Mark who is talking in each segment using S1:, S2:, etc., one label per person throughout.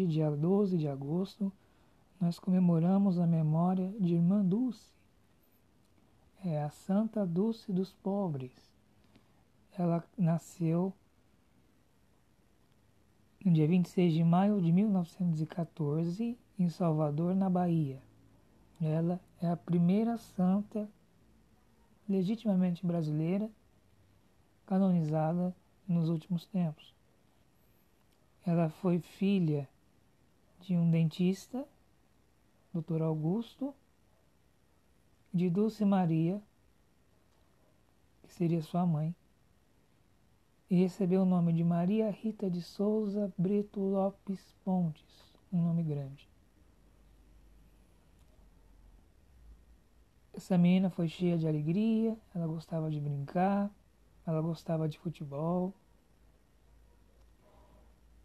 S1: hoje, dia 12 de agosto, nós comemoramos a memória de Irmã Dulce. É a Santa Dulce dos Pobres. Ela nasceu no dia 26 de maio de 1914, em Salvador, na Bahia. Ela é a primeira santa legitimamente brasileira canonizada nos últimos tempos. Ela foi filha de um dentista, Dr. Augusto, de Dulce Maria, que seria sua mãe, e recebeu o nome de Maria Rita de Souza Brito Lopes Pontes, um nome grande. Essa menina foi cheia de alegria, ela gostava de brincar, ela gostava de futebol,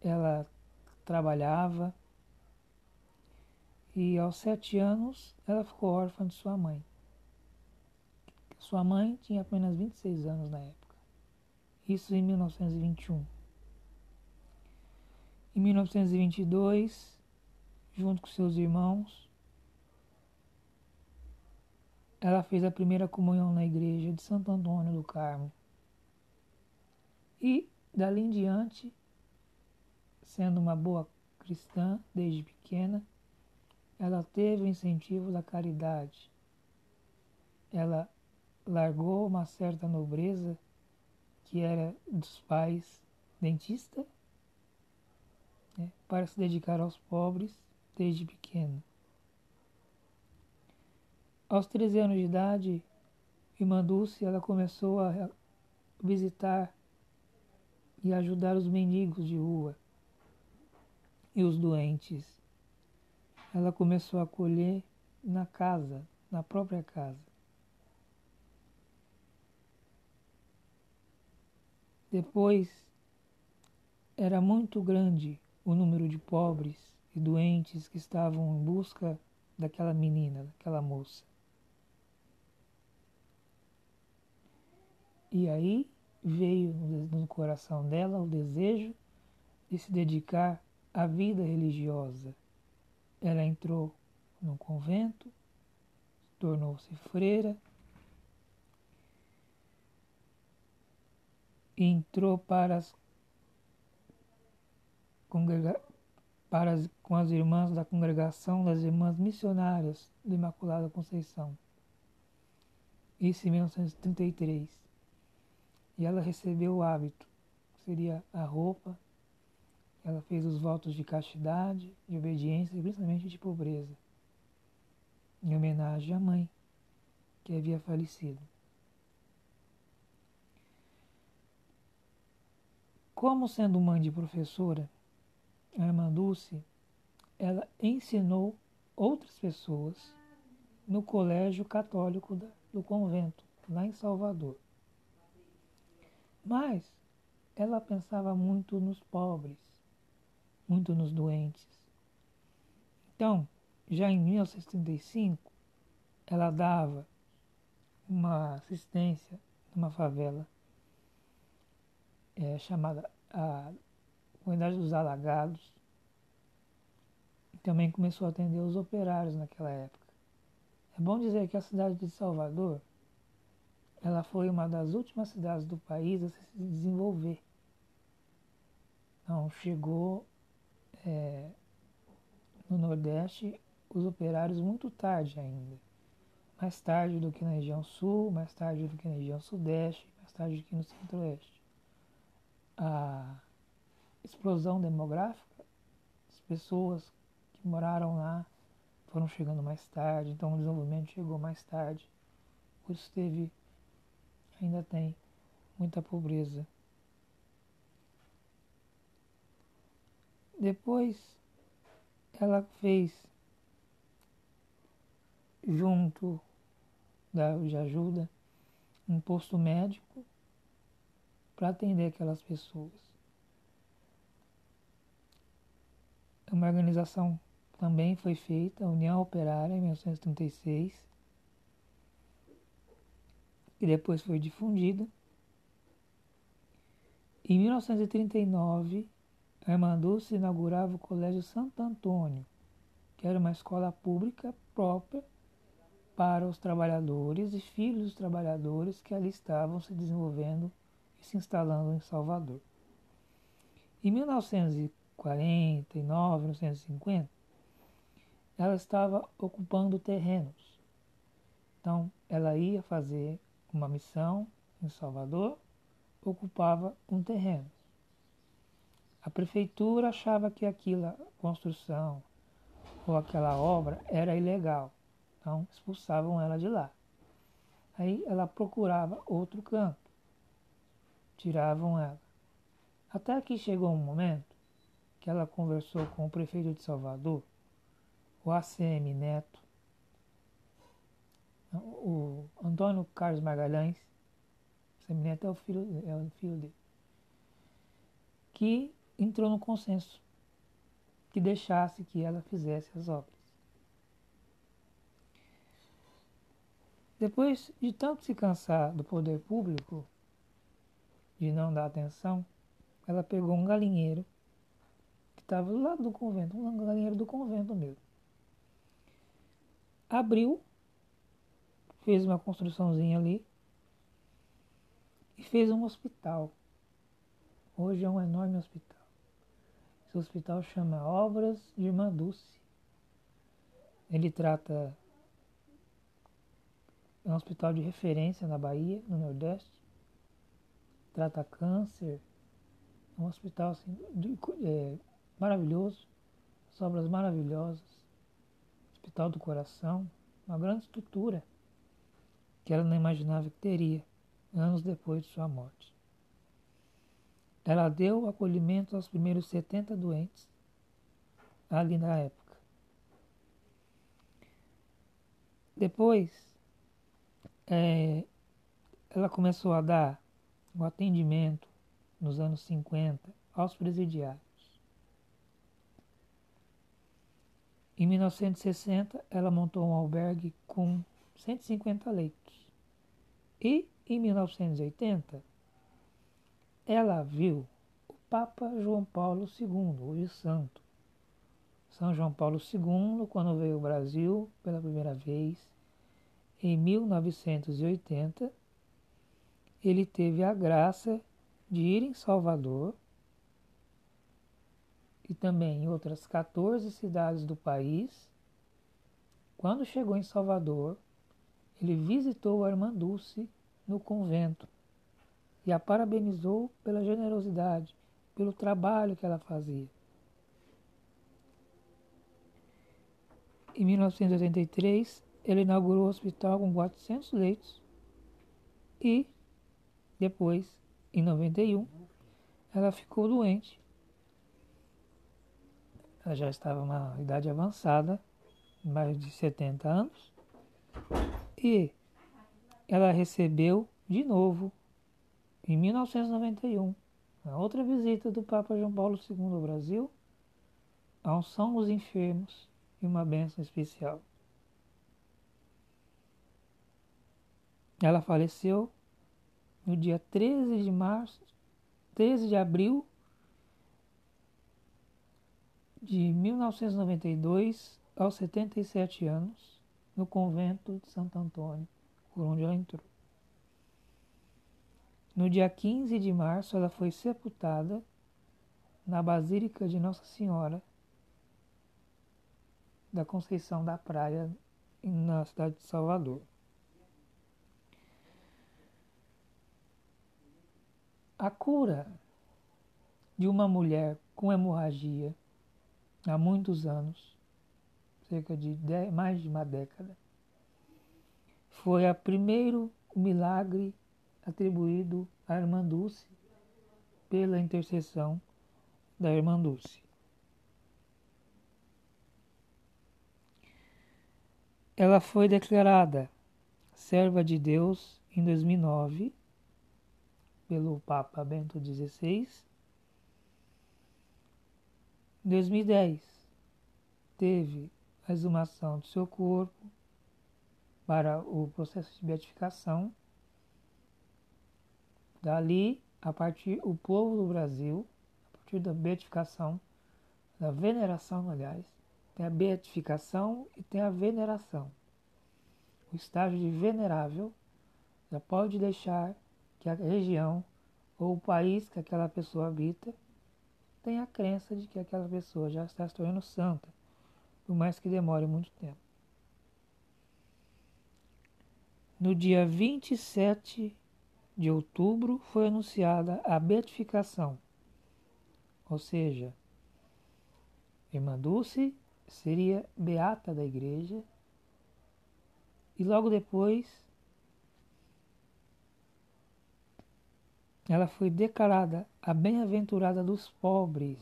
S1: ela trabalhava e aos sete anos ela ficou órfã de sua mãe. Sua mãe tinha apenas 26 anos na época. Isso em 1921. Em 1922, junto com seus irmãos, ela fez a primeira comunhão na igreja de Santo Antônio do Carmo. E, dali em diante, sendo uma boa cristã desde pequena, ela teve o incentivo da caridade. Ela largou uma certa nobreza que era dos pais dentista, né, para se dedicar aos pobres desde pequeno. Aos 13 anos de idade, irmã Dulce ela começou a visitar e ajudar os mendigos de rua e os doentes. Ela começou a acolher na casa, na própria casa. Depois, era muito grande o número de pobres e doentes que estavam em busca daquela menina, daquela moça. E aí veio no coração dela o desejo de se dedicar à vida religiosa. Ela entrou no convento, tornou-se freira entrou para as, para as, com as irmãs da congregação das Irmãs Missionárias do Imaculada Conceição. Isso em 1933. E ela recebeu o hábito, seria a roupa. Ela fez os votos de castidade, de obediência e principalmente de pobreza, em homenagem à mãe que havia falecido. Como sendo mãe de professora, a irmã Dulce, ela ensinou outras pessoas no colégio católico do convento, lá em Salvador. Mas ela pensava muito nos pobres, muito nos doentes. Então, já em 1935, ela dava uma assistência numa favela é, chamada a Comunidade dos Alagados. E também começou a atender os operários naquela época. É bom dizer que a cidade de Salvador ela foi uma das últimas cidades do país a se desenvolver. Não chegou é, no Nordeste os operários muito tarde ainda. Mais tarde do que na região sul, mais tarde do que na região sudeste, mais tarde do que no centro-oeste a explosão demográfica, as pessoas que moraram lá foram chegando mais tarde, então o desenvolvimento chegou mais tarde. Por isso teve, ainda tem, muita pobreza. Depois ela fez junto da de ajuda um posto médico para atender aquelas pessoas. Uma organização também foi feita, a União Operária, em 1936, e depois foi difundida. Em 1939, irmã Dulce inaugurava o Colégio Santo Antônio, que era uma escola pública própria para os trabalhadores e filhos dos trabalhadores que ali estavam se desenvolvendo e se instalando em Salvador. Em 1949, 1950, ela estava ocupando terrenos. Então, ela ia fazer uma missão em Salvador, ocupava um terreno. A prefeitura achava que aquela construção ou aquela obra era ilegal, então expulsavam ela de lá. Aí ela procurava outro campo, tiravam ela. Até que chegou um momento que ela conversou com o prefeito de Salvador, o ACM Neto, o Antônio Carlos Magalhães, ACM Neto é o filho, é o filho dele, que entrou no consenso que deixasse que ela fizesse as obras. Depois de tanto se cansar do poder público, de não dar atenção, ela pegou um galinheiro que estava do lado do convento, um galinheiro do convento mesmo. Abriu, fez uma construçãozinha ali e fez um hospital. Hoje é um enorme hospital. Esse hospital chama Obras de Irmã Dulce. Ele trata. É um hospital de referência na Bahia, no Nordeste. Trata câncer, um hospital assim, de, é, maravilhoso, as obras maravilhosas, Hospital do Coração, uma grande estrutura que ela não imaginava que teria anos depois de sua morte. Ela deu acolhimento aos primeiros 70 doentes ali na época. Depois, é, ela começou a dar o atendimento nos anos 50, aos presidiários. Em 1960, ela montou um albergue com 150 leitos. E, em 1980, ela viu o Papa João Paulo II, hoje santo. São João Paulo II, quando veio ao Brasil pela primeira vez, em 1980, ele teve a graça de ir em Salvador e também em outras 14 cidades do país. Quando chegou em Salvador, ele visitou a irmã Dulce no convento e a parabenizou pela generosidade, pelo trabalho que ela fazia. Em 1983, ele inaugurou o hospital com 400 leitos e, depois, em 91, ela ficou doente. Ela já estava uma idade avançada, mais de 70 anos, e ela recebeu de novo, em 1991, a outra visita do Papa João Paulo II ao Brasil, a unção dos enfermos e uma bênção especial. Ela faleceu no dia 13 de março, 13 de abril de 1992 aos 77 anos, no convento de Santo Antônio, por onde ela entrou. No dia 15 de março, ela foi sepultada na Basílica de Nossa Senhora da Conceição da Praia, na cidade de Salvador. A cura de uma mulher com hemorragia há muitos anos, cerca de dez, mais de uma década, foi a primeiro milagre atribuído à irmã Dulce pela intercessão da irmã Dulce. Ela foi declarada serva de Deus em 2009 pelo Papa Bento XVI. Em 2010, teve a exumação do seu corpo para o processo de beatificação. Dali, a partir o povo do Brasil, partir da beatificação, da veneração, aliás, tem a beatificação e tem a veneração. O estágio de venerável já pode deixar que a região ou o país que aquela pessoa habita tenha a crença de que aquela pessoa já está se tornando santa, por mais que demore muito tempo. No dia 27 de outubro foi anunciada a beatificação, ou seja, Irmã Dulce seria beata da igreja e logo depois ela foi declarada a bem-aventurada dos pobres,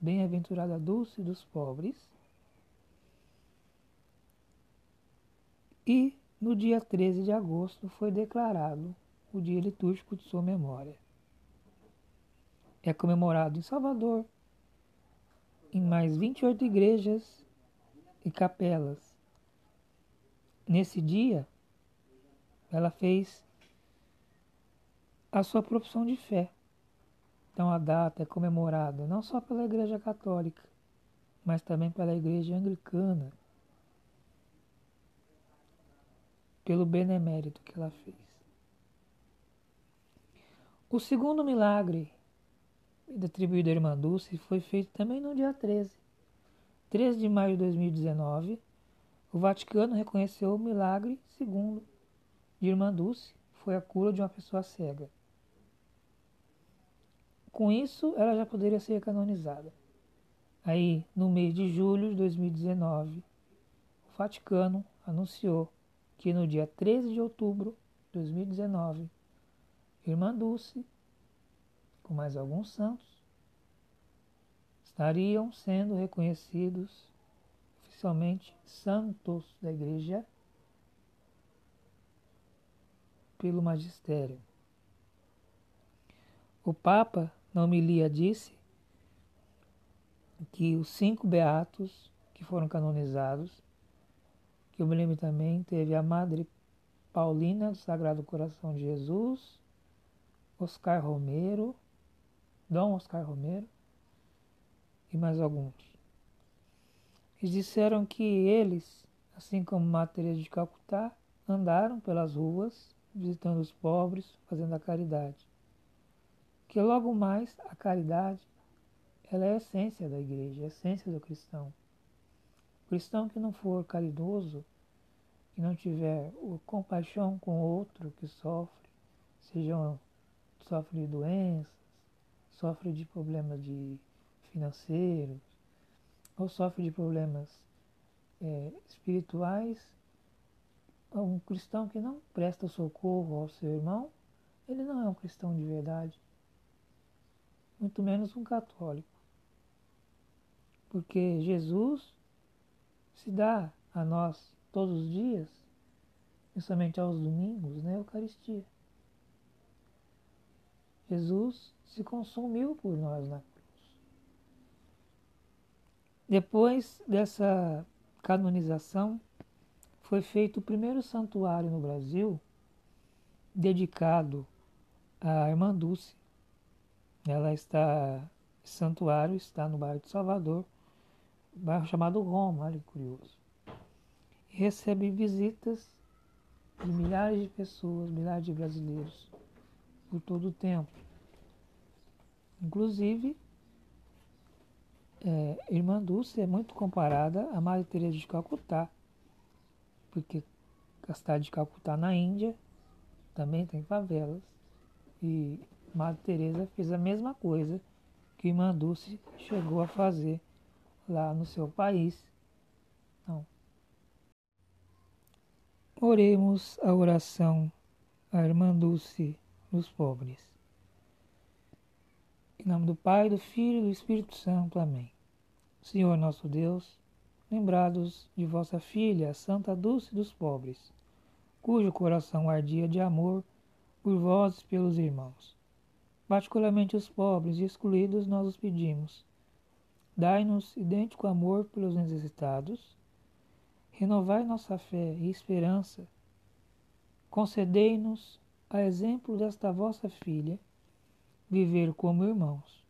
S1: bem-aventurada Dulce dos pobres. E no dia 13 de agosto foi declarado o dia litúrgico de sua memória. É comemorado em Salvador, em mais 28 igrejas e capelas. Nesse dia, ela fez a sua profissão de fé. Então a data é comemorada não só pela Igreja Católica, mas também pela Igreja Anglicana, pelo benemérito que ela fez. O segundo milagre atribuído à Irmã Dulce foi feito também no dia 13. 13 de maio de 2019, o Vaticano reconheceu o milagre segundo de Irmã Dulce, foi a cura de uma pessoa cega. Com isso, ela já poderia ser canonizada. Aí, no mês de julho de 2019, o Vaticano anunciou que no dia 13 de outubro de 2019, Irmã Dulce com mais alguns santos, estariam sendo reconhecidos oficialmente santos da Igreja pelo magistério. O Papa, na homilia, disse que os cinco beatos que foram canonizados, que eu me lembro também, teve a Madre Paulina do Sagrado Coração de Jesus, Oscar Romero, Dom Oscar Romero e mais alguns. Eles disseram que eles, assim como Maria de Calcutá, andaram pelas ruas visitando os pobres, fazendo a caridade. Que logo mais a caridade ela é a essência da igreja, a essência do cristão. O cristão que não for caridoso, que não tiver compaixão com o outro que sofre, sejam sofre de doenças, sofre de problemas de financeiros ou sofre de problemas é, espirituais, um cristão que não presta socorro ao seu irmão, ele não é um cristão de verdade, muito menos um católico. Porque Jesus se dá a nós todos os dias, principalmente aos domingos, na Eucaristia. Jesus se consumiu por nós na cruz. Depois dessa canonização, foi feito o primeiro santuário no Brasil dedicado à Irmã Dulce. Ela está, esse santuário está no bairro de Salvador, bairro chamado Roma, olha que curioso. Recebe visitas de milhares de pessoas, milhares de brasileiros por todo o tempo. Inclusive, é, Irmã Dulce é muito comparada a Maria Teresa de Calcutá, porque a cidade de Calcutá, na Índia, também tem favelas. E Madre Teresa fez a mesma coisa que Irmã Dulce chegou a fazer lá no seu país. Então, oremos a oração à Irmã Dulce dos pobres. Em nome do Pai, do Filho e do Espírito Santo. Amém. Senhor nosso Deus, lembrados de vossa filha, Santa Dulce dos pobres, cujo coração ardia de amor por vós e pelos irmãos. Particularmente os pobres e excluídos nós os pedimos. Dai-nos idêntico amor pelos necessitados. Renovai nossa fé e esperança. Concedei-nos, a exemplo desta vossa filha, viver como irmãos.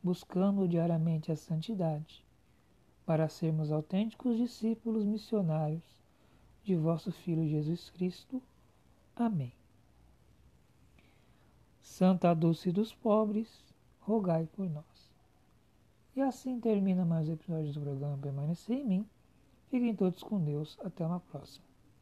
S1: buscando diariamente a santidade, para sermos autênticos discípulos missionários de vosso Filho Jesus Cristo. Amém. Santa Dulce dos Pobres, rogai por nós. E assim termina mais um episódio do programa Permanecer em Mim. Fiquem todos com Deus. Até uma próxima.